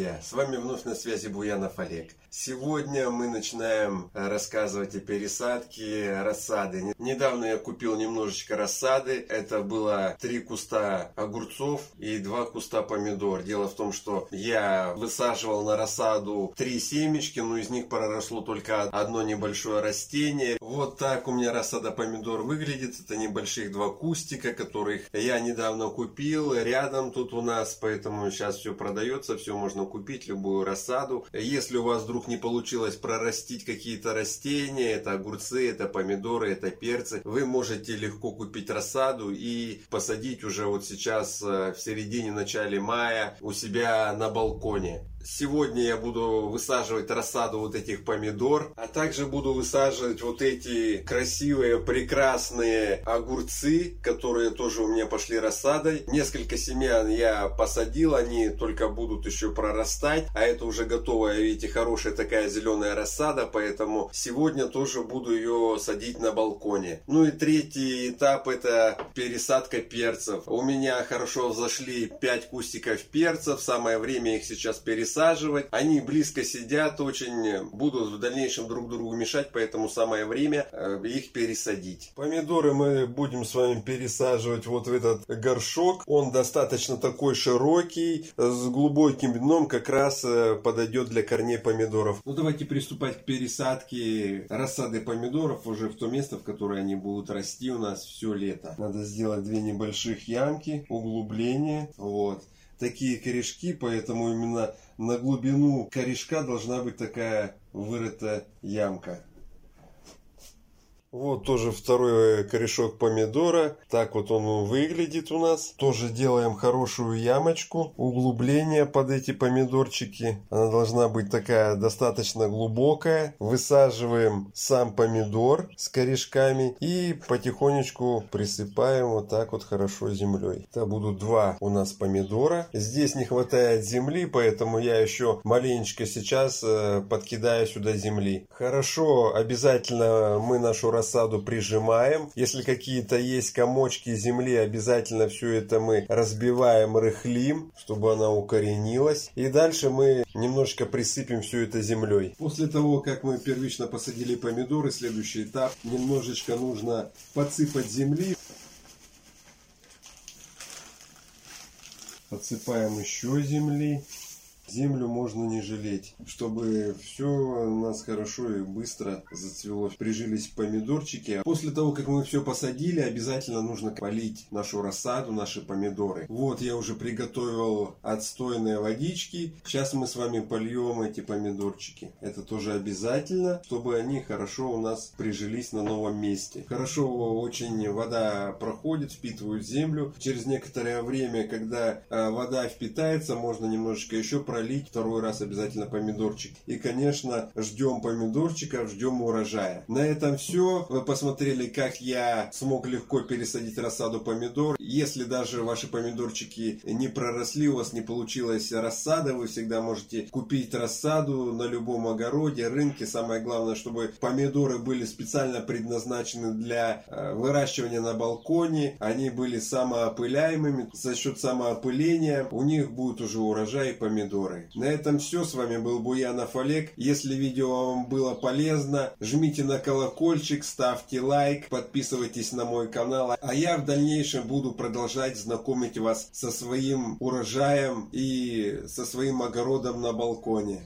друзья! С вами вновь на связи Буянов Олег. Сегодня мы начинаем рассказывать о пересадке рассады. Недавно я купил немножечко рассады. Это было три куста огурцов и два куста помидор. Дело в том, что я высаживал на рассаду три семечки, но из них проросло только одно небольшое растение. Вот так у меня рассада помидор выглядит. Это небольших два кустика, которых я недавно купил. Рядом тут у нас, поэтому сейчас все продается, все можно купить, любую рассаду. Если у вас вдруг не получилось прорастить какие-то растения, это огурцы, это помидоры, это перцы, вы можете легко купить рассаду и посадить уже вот сейчас э, в середине, начале мая у себя на балконе. Сегодня я буду высаживать рассаду вот этих помидор, а также буду высаживать вот эти красивые, прекрасные огурцы, которые тоже у меня пошли рассадой. Несколько семян я посадил, они только будут еще прорастать, а это уже готовая, видите, хорошая такая зеленая рассада, поэтому сегодня тоже буду ее садить на балконе. Ну и третий этап это пересадка перцев. У меня хорошо взошли 5 кустиков перцев, самое время их сейчас пересадить пересаживать. Они близко сидят очень, будут в дальнейшем друг другу мешать, поэтому самое время э, их пересадить. Помидоры мы будем с вами пересаживать вот в этот горшок. Он достаточно такой широкий, с глубоким дном, как раз э, подойдет для корней помидоров. Ну давайте приступать к пересадке рассады помидоров уже в то место, в которое они будут расти у нас все лето. Надо сделать две небольших ямки, углубления, вот такие корешки, поэтому именно на глубину корешка должна быть такая вырыта ямка. Вот тоже второй корешок помидора. Так вот он выглядит у нас. Тоже делаем хорошую ямочку. Углубление под эти помидорчики. Она должна быть такая достаточно глубокая. Высаживаем сам помидор с корешками. И потихонечку присыпаем вот так вот хорошо землей. Это будут два у нас помидора. Здесь не хватает земли, поэтому я еще маленечко сейчас э, подкидаю сюда земли. Хорошо, обязательно мы нашу рассаду прижимаем. Если какие-то есть комочки земли, обязательно все это мы разбиваем, рыхлим, чтобы она укоренилась. И дальше мы немножко присыпем все это землей. После того, как мы первично посадили помидоры, следующий этап, немножечко нужно подсыпать земли. Подсыпаем еще земли. Землю можно не жалеть, чтобы все у нас хорошо и быстро зацвело. Прижились помидорчики. После того, как мы все посадили, обязательно нужно полить нашу рассаду, наши помидоры. Вот я уже приготовил отстойные водички. Сейчас мы с вами польем эти помидорчики. Это тоже обязательно, чтобы они хорошо у нас прижились на новом месте. Хорошо очень вода проходит, впитывает землю. Через некоторое время, когда а, вода впитается, можно немножечко еще пролить пролить второй раз обязательно помидорчик. И, конечно, ждем помидорчиков, ждем урожая. На этом все. Вы посмотрели, как я смог легко пересадить рассаду помидор. Если даже ваши помидорчики не проросли, у вас не получилась рассада, вы всегда можете купить рассаду на любом огороде, рынке. Самое главное, чтобы помидоры были специально предназначены для э, выращивания на балконе. Они были самоопыляемыми. За счет самоопыления у них будет уже урожай помидор помидоры. На этом все. С вами был Буянов Олег. Если видео вам было полезно, жмите на колокольчик, ставьте лайк, подписывайтесь на мой канал. А я в дальнейшем буду продолжать знакомить вас со своим урожаем и со своим огородом на балконе.